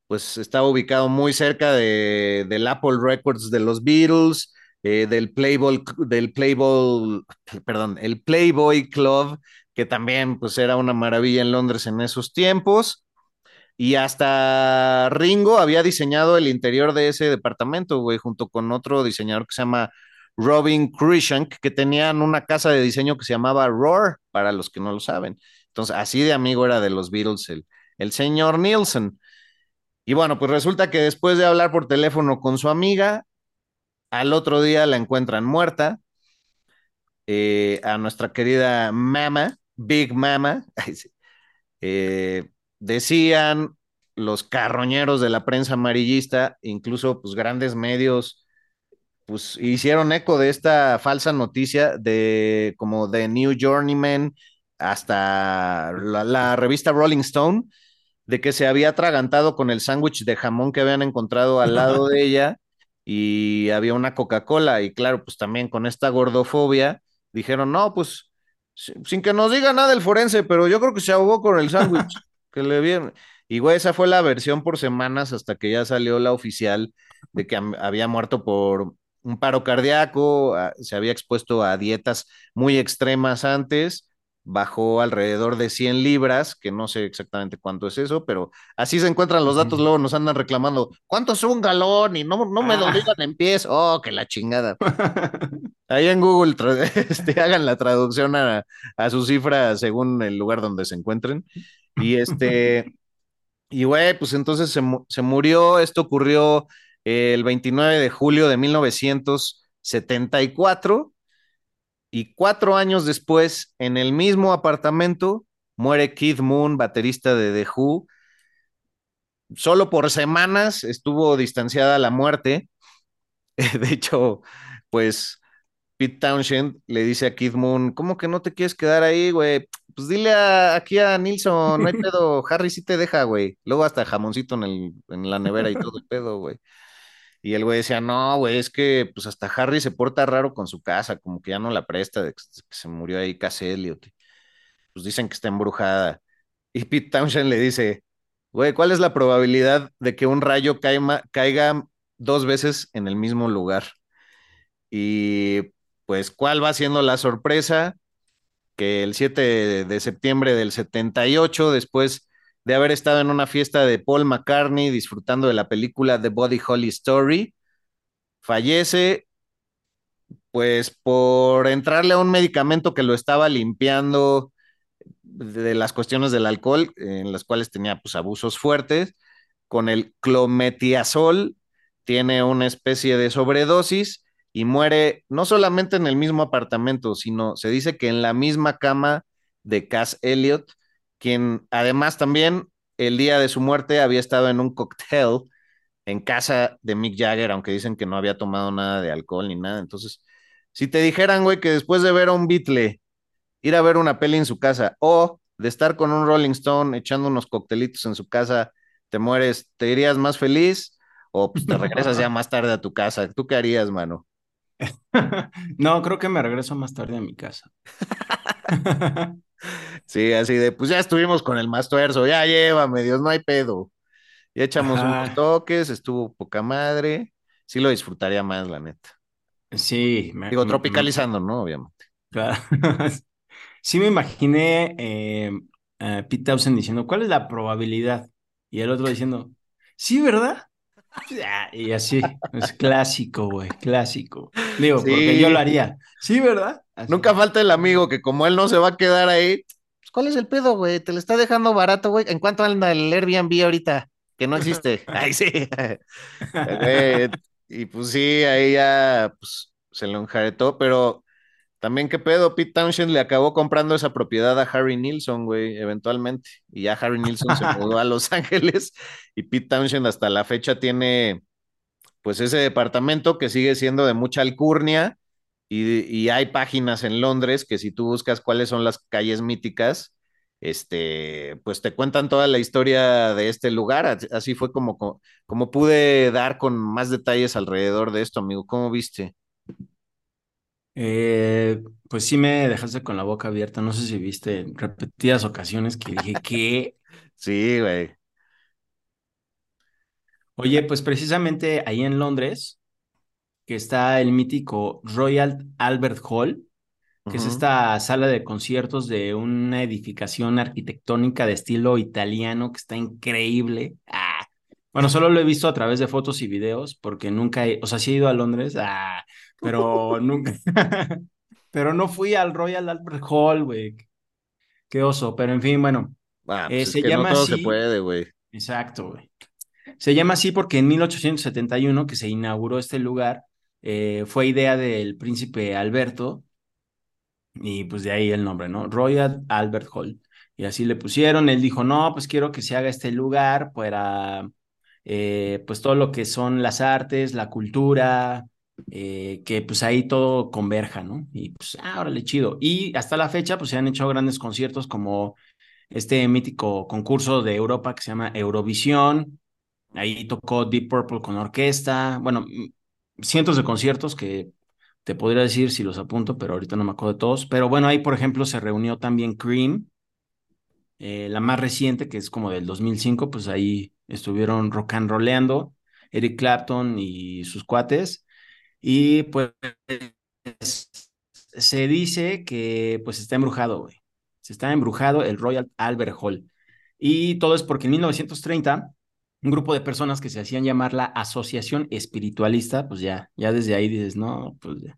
pues estaba ubicado muy cerca de, del Apple Records de los Beatles, eh, del Playboy, del Playboy, perdón, el Playboy Club, que también pues era una maravilla en Londres en esos tiempos. Y hasta Ringo había diseñado el interior de ese departamento, güey, junto con otro diseñador que se llama Robin Cruikshank, que tenían una casa de diseño que se llamaba Roar, para los que no lo saben. Entonces, así de amigo era de los Beatles el, señor Nielsen. Y bueno, pues resulta que después de hablar por teléfono con su amiga, al otro día la encuentran muerta. Eh, a nuestra querida Mama, Big Mama, *laughs* eh, decían los carroñeros de la prensa amarillista, incluso pues grandes medios, pues hicieron eco de esta falsa noticia de como de New Journeyman hasta la, la revista Rolling Stone, de que se había atragantado con el sándwich de jamón que habían encontrado al lado de *laughs* ella y había una Coca-Cola. Y claro, pues también con esta gordofobia dijeron, no, pues sin que nos diga nada el forense, pero yo creo que se ahogó con el sándwich *laughs* que le vieron. Y güey, esa fue la versión por semanas hasta que ya salió la oficial de que había muerto por un paro cardíaco, se había expuesto a dietas muy extremas antes bajó alrededor de 100 libras, que no sé exactamente cuánto es eso, pero así se encuentran los datos, luego nos andan reclamando, ¿cuánto es un galón? Y no, no me lo ah. digan en pies, oh, que la chingada. *laughs* Ahí en Google *laughs* este, hagan la traducción a, a su cifra según el lugar donde se encuentren. Y este, y güey, pues entonces se, se murió, esto ocurrió el 29 de julio de 1974 y cuatro años después, en el mismo apartamento, muere Keith Moon, baterista de The Who. Solo por semanas estuvo distanciada la muerte. *laughs* De hecho, pues Pete Townshend le dice a Keith Moon, ¿cómo que no te quieres quedar ahí, güey? Pues dile aquí a Nilsson, no hay *laughs* pedo, Harry sí te deja, güey. Luego hasta jamoncito en, el, en la nevera y todo el pedo, güey. Y el güey decía, no, güey, es que pues hasta Harry se porta raro con su casa, como que ya no la presta, que se murió ahí Cass Elliot. Pues dicen que está embrujada. Y Pete Townshend le dice, güey, ¿cuál es la probabilidad de que un rayo caiga dos veces en el mismo lugar? Y pues, ¿cuál va siendo la sorpresa? Que el 7 de septiembre del 78, después de haber estado en una fiesta de Paul McCartney disfrutando de la película The Body Holly Story. Fallece, pues por entrarle a un medicamento que lo estaba limpiando de las cuestiones del alcohol, en las cuales tenía pues abusos fuertes, con el clometiazol, tiene una especie de sobredosis y muere no solamente en el mismo apartamento, sino se dice que en la misma cama de Cass Elliot, quien además también el día de su muerte había estado en un cóctel en casa de Mick Jagger, aunque dicen que no había tomado nada de alcohol ni nada. Entonces, si te dijeran, güey, que después de ver a un Beatle, ir a ver una peli en su casa, o de estar con un Rolling Stone echando unos coctelitos en su casa, te mueres, ¿te irías más feliz? O pues te regresas ya *laughs* más tarde a tu casa. ¿Tú qué harías, mano? *laughs* no, creo que me regreso más tarde a mi casa. *laughs* Sí, así de, pues ya estuvimos con el más tuerzo, ya llévame, Dios, no hay pedo. Ya echamos unos toques, estuvo poca madre. Sí lo disfrutaría más, la neta. Sí. Me, Digo, tropicalizando, ¿no? Obviamente. Claro. *laughs* sí me imaginé eh, a Pete Townsend diciendo, ¿cuál es la probabilidad? Y el otro diciendo, sí, ¿verdad? Y así, es clásico, güey, clásico. Digo, porque yo lo haría. Sí, ¿verdad? Nunca falta el amigo que como él no se va a quedar ahí, pues, ¿cuál es el pedo, güey? Te lo está dejando barato, güey. ¿En cuánto anda el Airbnb ahorita? Que no existe. *laughs* Ahí sí. *laughs* y pues sí, ahí ya pues, se lo enjaretó, pero también qué pedo, Pete Townshend le acabó comprando esa propiedad a Harry Nilsson, güey, eventualmente. Y ya Harry Nilsson se *laughs* mudó a Los Ángeles y Pete Townshend hasta la fecha tiene pues ese departamento que sigue siendo de mucha alcurnia y, hay páginas en Londres que si tú buscas cuáles son las calles míticas, este, pues te cuentan toda la historia de este lugar. Así fue como, como pude dar con más detalles alrededor de esto, amigo. ¿Cómo viste? Eh, pues sí me dejaste con la boca abierta. No sé si viste en repetidas ocasiones que dije que. *laughs* Sí, güey. Oye, pues precisamente ahí en Londres, que está el mítico Royal Albert Hall, que es esta sala de conciertos de una edificación arquitectónica de estilo italiano que está increíble. Ah, bueno, solo lo he visto a través de fotos y videos porque nunca, he, o sea, sí he ido a Londres, ah, pero *laughs* nunca, *laughs* pero no fui al Royal Albert Hall, güey. Qué oso, pero en fin, bueno. Ah, pues se llama no todo se puede, güey. Exacto, güey. Se llama así porque en 1871, que se inauguró este lugar, eh, fue idea del príncipe Alberto, y pues de ahí el nombre, ¿no? Royal Albert Hall. Y así le pusieron, él dijo, no, pues quiero que se haga este lugar para, eh, pues todo lo que son las artes, la cultura, eh, que pues ahí todo converja, ¿no? Y pues, ah, órale, chido. Y hasta la fecha, pues se han hecho grandes conciertos como este mítico concurso de Europa que se llama Eurovisión. Ahí tocó Deep Purple con orquesta. Bueno, cientos de conciertos que te podría decir si los apunto, pero ahorita no me acuerdo de todos. Pero bueno, ahí, por ejemplo, se reunió también Cream, eh, la más reciente, que es como del 2005, pues ahí estuvieron rock and rollando Eric Clapton y sus cuates. Y pues se dice que pues está embrujado. Se está embrujado el Royal Albert Hall. Y todo es porque en 1930 un grupo de personas que se hacían llamar la Asociación Espiritualista, pues ya, ya desde ahí dices, no, pues ya.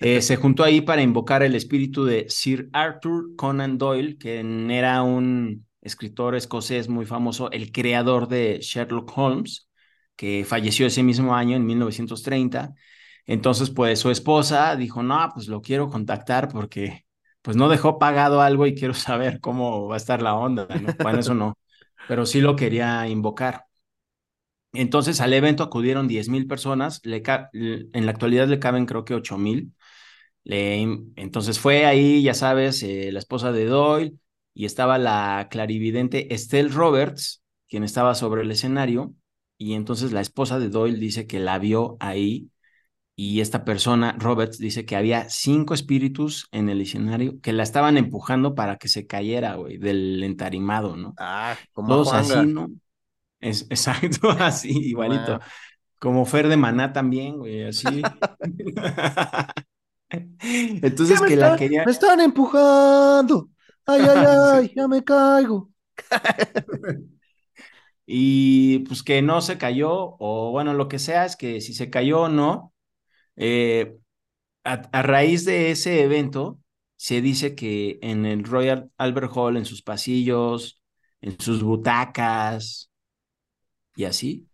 Eh, se juntó ahí para invocar el espíritu de Sir Arthur Conan Doyle, que era un escritor escocés muy famoso, el creador de Sherlock Holmes, que falleció ese mismo año, en 1930. Entonces, pues su esposa dijo, no, pues lo quiero contactar porque pues no dejó pagado algo y quiero *laughs* saber cómo va a estar la onda, ¿no? Bueno, eso no, pero sí lo quería invocar. Entonces al evento acudieron 10 mil personas, le en la actualidad le caben creo que 8 mil. Entonces fue ahí, ya sabes, eh, la esposa de Doyle y estaba la clarividente Estelle Roberts, quien estaba sobre el escenario, y entonces la esposa de Doyle dice que la vio ahí y esta persona, Roberts, dice que había cinco espíritus en el escenario que la estaban empujando para que se cayera, güey, del entarimado, ¿no? Ah, como Todos así, ¿no? Es, *laughs* exacto, así, igualito. Como Fer de Maná también, güey, así. *laughs* Entonces que la quería. Me están empujando. Ay, ay, *laughs* ay, ya me caigo. y pues que no se cayó, o bueno, lo que sea, es que si se cayó o no, eh, a, raíz de ese evento, se dice que en el Royal Albert Hall, en sus pasillos, en sus butacas y así,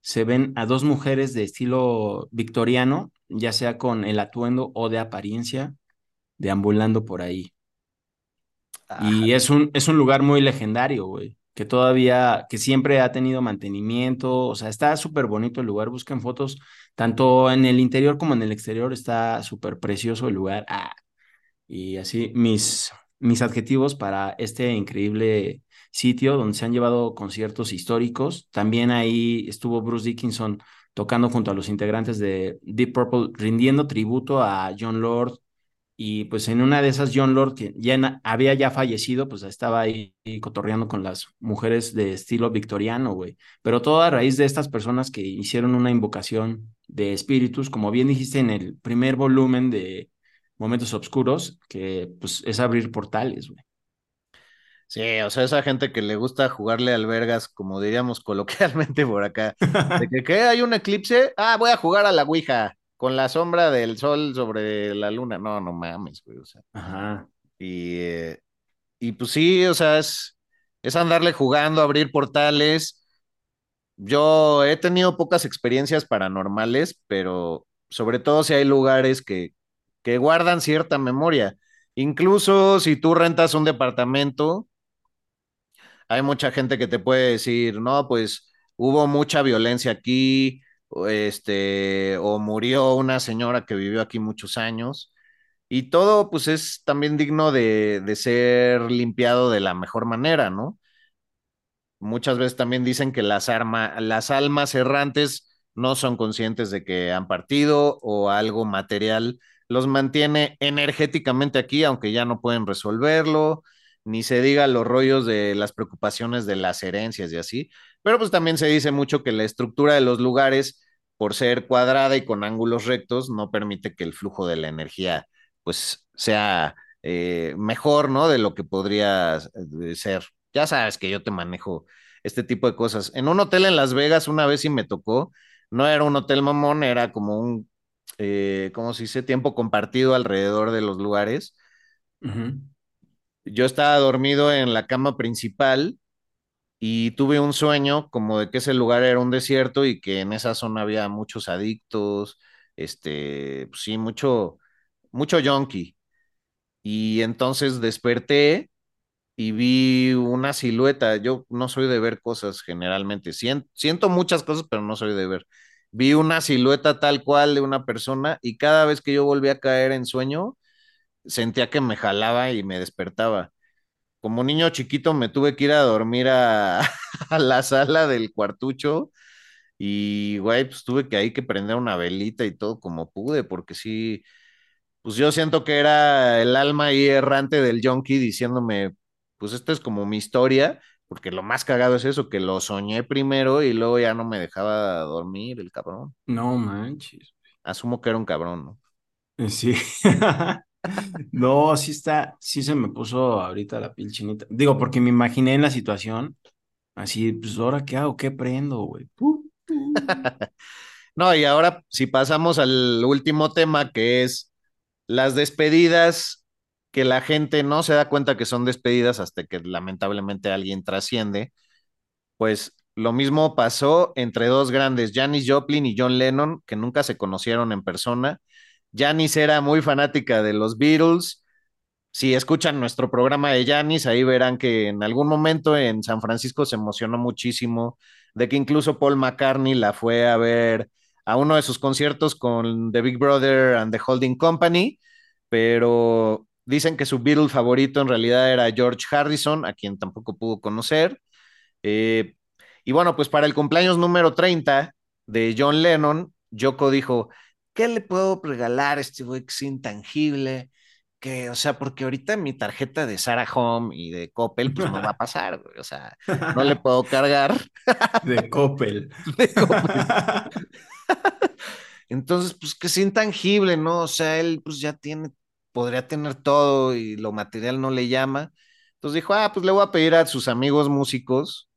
se ven a dos mujeres de estilo victoriano, ya sea con el atuendo o de apariencia, deambulando por ahí. Y es un, es un lugar muy legendario, güey, que todavía, que siempre ha tenido mantenimiento, o sea, está súper bonito el lugar, busquen fotos, tanto en el interior como en el exterior, está súper precioso el lugar. Ah, y así, mis, mis adjetivos para este increíble sitio donde se han llevado conciertos históricos. También ahí estuvo Bruce Dickinson tocando junto a los integrantes de Deep Purple, rindiendo tributo a John Lord, y pues en una de esas John Lord, que ya había ya fallecido, pues estaba ahí, cotorreando con las mujeres de estilo victoriano, güey. Pero todo a raíz de estas personas que hicieron una invocación de espíritus, como bien dijiste en el primer volumen de Momentos Obscuros, que pues es abrir portales, güey. Sí, o sea, esa gente que le gusta jugarle albergas, como diríamos *laughs* coloquialmente por acá, de que hay un eclipse, ah, voy a jugar a la Ouija con la sombra del sol sobre la luna. No, no mames, güey. O sea. Ajá. Y, eh, y pues sí, o sea, es, es andarle jugando, abrir portales. Yo he tenido pocas experiencias paranormales, pero sobre todo si hay lugares que, que guardan cierta memoria. Incluso si tú rentas un departamento, hay mucha gente que te puede decir, no, pues hubo mucha violencia aquí, este, o murió una señora que vivió aquí muchos años. Y todo, pues, es también digno de, de ser limpiado de la mejor manera, ¿no? Muchas veces también dicen que las, las almas errantes no son conscientes de que han partido o algo material los mantiene energéticamente aquí, aunque ya no pueden resolverlo, ni se diga los rollos de las preocupaciones de las herencias y así. Pero pues también se dice mucho que la estructura de los lugares, por ser cuadrada y con ángulos rectos, no permite que el flujo de la energía pues sea eh, mejor, ¿no? De lo que podría eh, ser. Ya sabes que yo te manejo este tipo de cosas. En un hotel en Las Vegas una vez sí me tocó, no era un hotel mamón, era como un, eh, ¿cómo se dice? Tiempo compartido alrededor de los lugares. Yo estaba dormido en la cama principal y tuve un sueño como de que ese lugar era un desierto y que en esa zona había muchos adictos, este, pues sí, mucho, mucho yonki. Y entonces desperté y vi una silueta. Yo no soy de ver cosas generalmente. Siento, siento muchas cosas, pero no soy de ver. Vi una silueta tal cual de una persona y cada vez que yo volví a caer en sueño, sentía que me jalaba y me despertaba. Como niño chiquito me tuve que ir a dormir a, *laughs* a la sala del cuartucho y, güey, pues tuve que ahí que prender una velita y todo como pude, porque sí, pues yo siento que era el alma ahí errante del junkie diciéndome, pues esta es como mi historia, porque lo más cagado es eso, que lo soñé primero y luego ya no me dejaba dormir el cabrón. No manches. Asumo que era un cabrón, ¿no? Eh, Sí. *laughs* No, sí está, sí se me puso ahorita la piel chinita. Digo, porque me imaginé en la situación, así, pues ahora qué hago, qué prendo, güey. *laughs* No, y ahora si pasamos al último tema, que es las despedidas, que la gente no se da cuenta que son despedidas hasta que lamentablemente alguien trasciende, pues lo mismo pasó entre dos grandes, Janis Joplin y John Lennon, que nunca se conocieron en persona. Janis era muy fanática de los Beatles. Si escuchan nuestro programa de Janis, ahí verán que en algún momento en San Francisco se emocionó muchísimo de que incluso Paul McCartney la fue a ver a uno de sus conciertos con The Big Brother and the Holding Company, pero dicen que su Beatle favorito en realidad era George Harrison, a quien tampoco pudo conocer. Eh, y bueno, pues para el cumpleaños número 30 de John Lennon, Yoko dijo, ¿qué le puedo regalar a este güey que es intangible? Que, o sea, porque ahorita mi tarjeta de Sarah Home y de Coppel, pues no va a *laughs* pasar, güey. O sea, no le puedo cargar *laughs* De Coppel. *laughs* de Coppel. Entonces, pues que es intangible, ¿no? O sea, él pues ya tiene, podría tener todo y lo material no le llama. Entonces dijo, ah, pues le voy a pedir a sus amigos músicos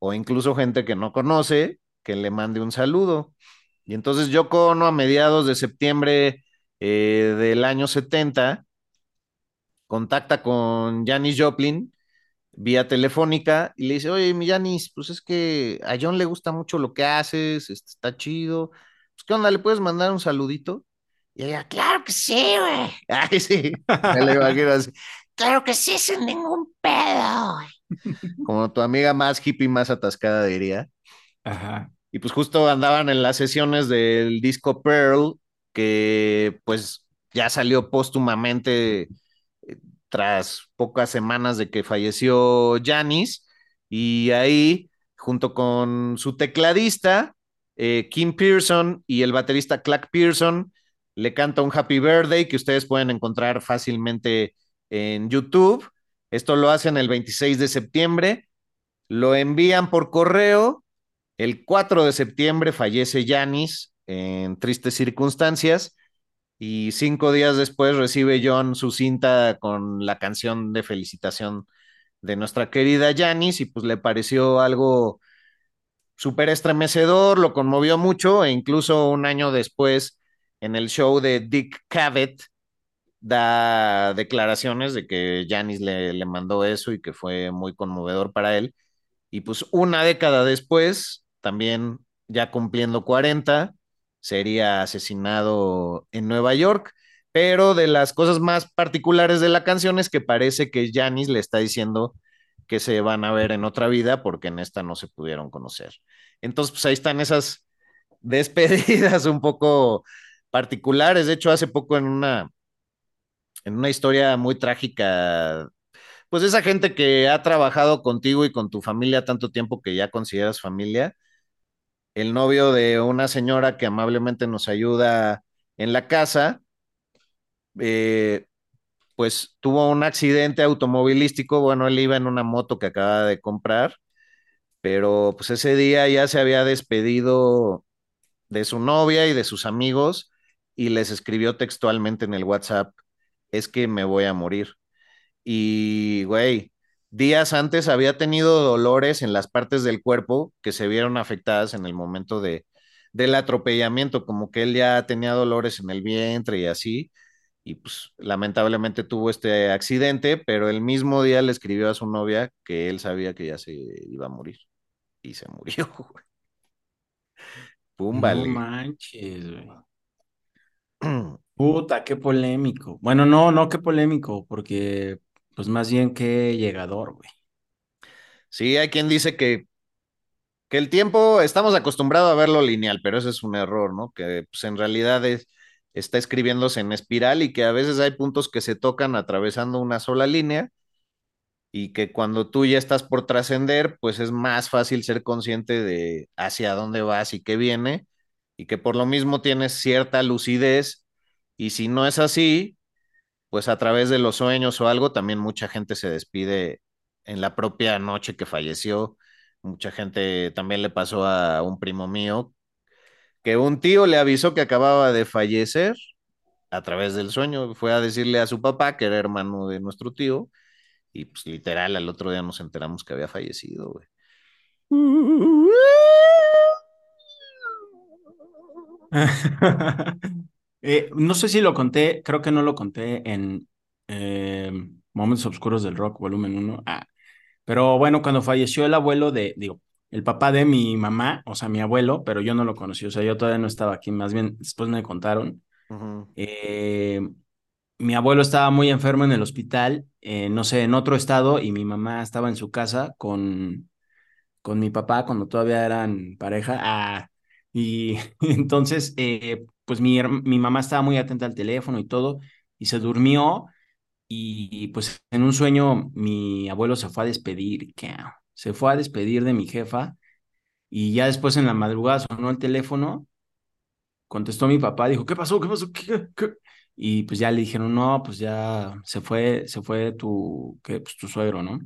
o incluso gente que no conoce que le mande un saludo. Y entonces Yoko Ono a mediados de septiembre eh, del año 70 contacta con Janis Joplin vía telefónica y le dice, oye, mi Janis, pues es que a John le gusta mucho lo que haces, este, está chido. Pues, ¿qué onda? ¿Le puedes mandar un saludito? Y ella, claro que sí, güey. *laughs* Ay, sí, me lo imagino así. Claro que sí, sin ningún pedo. güey". *laughs* Como tu amiga más hippie, más atascada diría. Ajá. Y pues justo andaban en las sesiones del disco Pearl, que pues ya salió póstumamente eh, tras pocas semanas de que falleció Janis. Y ahí, junto con su tecladista, eh, Kim Pearson y el baterista Clack Pearson, le canta un Happy Birthday que ustedes pueden encontrar fácilmente en YouTube. Esto lo hacen el 26 de septiembre. Lo envían por correo el 4 de septiembre fallece Janis en tristes circunstancias y cinco días después recibe John su cinta con la canción de felicitación de nuestra querida Janis y pues le pareció algo súper estremecedor, lo conmovió mucho e incluso un año después en el show de Dick Cavett da declaraciones de que Janis le, le mandó eso y que fue muy conmovedor para él. Y pues una década después, también ya cumpliendo 40, sería asesinado en Nueva York. Pero de las cosas más particulares de la canción es que parece que Janis le está diciendo que se van a ver en otra vida porque en esta no se pudieron conocer. Entonces, pues ahí están esas despedidas *laughs* un poco particulares. De hecho, hace poco en una, en una historia muy trágica pues esa gente que ha trabajado contigo y con tu familia tanto tiempo que ya consideras familia, el novio de una señora que amablemente nos ayuda en la casa, eh, pues tuvo un accidente automovilístico, bueno, él iba en una moto que acaba de comprar, pero pues ese día ya se había despedido de su novia y de sus amigos y les escribió textualmente en el WhatsApp, es que me voy a morir. Y, güey, días antes había tenido dolores en las partes del cuerpo que se vieron afectadas en el momento de, del atropellamiento, como que él ya tenía dolores en el vientre y así, y pues lamentablemente tuvo este accidente, pero el mismo día le escribió a su novia que él sabía que ya se iba a morir y se murió. güey. Pum, No vale. manches, güey. *clears throat* Puta, qué polémico. Bueno, no, no, qué polémico, porque pues más bien que llegador, güey. Sí, hay quien dice que, que el tiempo, estamos acostumbrados a verlo lineal, pero ese es un error, ¿no? Que pues, en realidad es, está escribiéndose en espiral y que a veces hay puntos que se tocan atravesando una sola línea y que cuando tú ya estás por trascender, pues es más fácil ser consciente de hacia dónde vas y qué viene, y que por lo mismo tienes cierta lucidez, y si no es así, pues a través de los sueños o algo, también mucha gente se despide en la propia noche que falleció. Mucha gente también le pasó a un primo mío que un tío le avisó que acababa de fallecer a través del sueño. Fue a decirle a su papá, que era hermano de nuestro tío, y pues literal al otro día nos enteramos que había fallecido, güey. *laughs* *laughs* Eh, no sé si lo conté, creo que no lo conté en eh, Momentos Oscuros del Rock, volumen 1. Ah, pero bueno, cuando falleció el abuelo de, digo, el papá de mi mamá, o sea, mi abuelo, pero yo no lo conocí, o sea, yo todavía no estaba aquí, más bien después me contaron. eh, mi abuelo estaba muy enfermo en el hospital, eh, no sé, en otro estado, y mi mamá estaba en su casa con, con mi papá cuando todavía eran pareja. Ah, y *laughs* entonces, eh, pues mi, mi mamá estaba muy atenta al teléfono y todo, y se durmió, y pues en un sueño mi abuelo se fue a despedir, que se fue a despedir de mi jefa, y ya después en la madrugada sonó el teléfono, contestó mi papá, dijo, ¿qué pasó? ¿Qué pasó? ¿Qué, qué? Y pues ya le dijeron, no, pues ya se fue, se fue tu, pues, tu suegro, ¿no?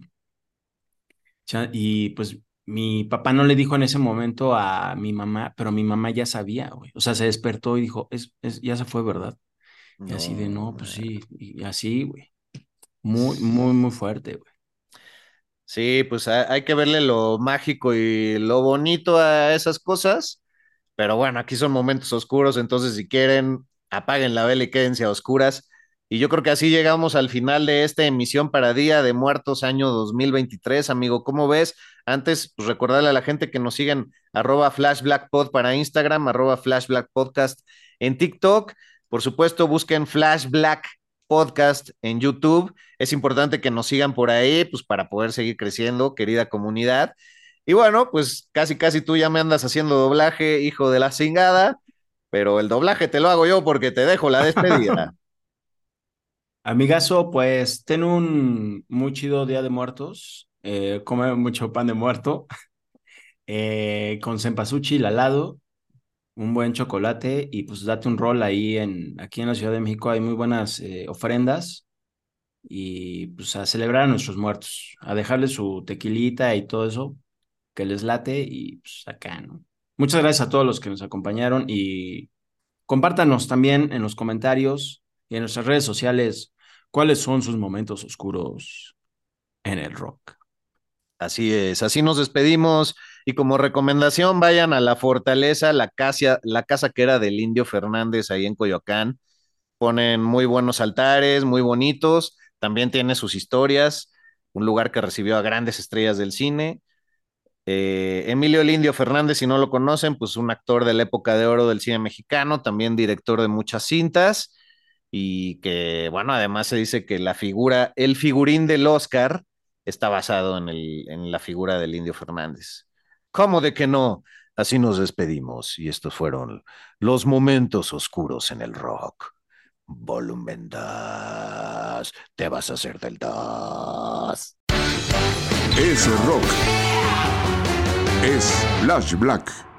Y pues mi papá no le dijo en ese momento a mi mamá, pero mi mamá ya sabía, güey. O sea, se despertó y dijo, es, es, ya se fue, ¿verdad? Y así de, no, pues sí, y así, güey. Muy, muy, muy fuerte, güey. Sí, pues hay que verle lo mágico y lo bonito a esas cosas, pero bueno, aquí son momentos oscuros, entonces si quieren, apaguen la vela y quédense a oscuras. Y yo creo que así llegamos al final de esta emisión para Día de Muertos año 2023, amigo. ¿Cómo ves? Antes, pues recordarle a la gente que nos sigan arroba flashblackpod para Instagram, arroba flashblackpodcast en TikTok. Por supuesto, busquen Flashblack Podcast en YouTube. Es importante que nos sigan por ahí, pues para poder seguir creciendo, querida comunidad. Y bueno, pues casi, casi tú ya me andas haciendo doblaje, hijo de la cingada pero el doblaje te lo hago yo porque te dejo la despedida. *laughs* Amigazo, pues ten un muy chido Día de Muertos, eh, come mucho pan de muerto, eh, con cempasúchil al lado, un buen chocolate y pues date un rol ahí en, aquí en la Ciudad de México hay muy buenas eh, ofrendas y pues a celebrar a nuestros muertos, a dejarles su tequilita y todo eso que les late y pues acá, ¿no? Muchas gracias a todos los que nos acompañaron y compártanos también en los comentarios y en nuestras redes sociales cuáles son sus momentos oscuros en el rock. Así es, así nos despedimos y como recomendación vayan a la fortaleza, la casa, la casa que era del Indio Fernández ahí en Coyoacán. Ponen muy buenos altares, muy bonitos, también tiene sus historias, un lugar que recibió a grandes estrellas del cine eh, Emilio el Indio Fernández, si no lo conocen, pues un actor de la época de oro del cine mexicano, también director de muchas cintas y que, bueno, además se dice que la figura, el figurín del Oscar está basado en, el, en la figura del Indio Fernández. ¿Cómo de que no? Así nos despedimos y estos fueron los momentos oscuros en el rock. Volumen 2. Te vas a hacer del 2. Es rock. Es Flash Black.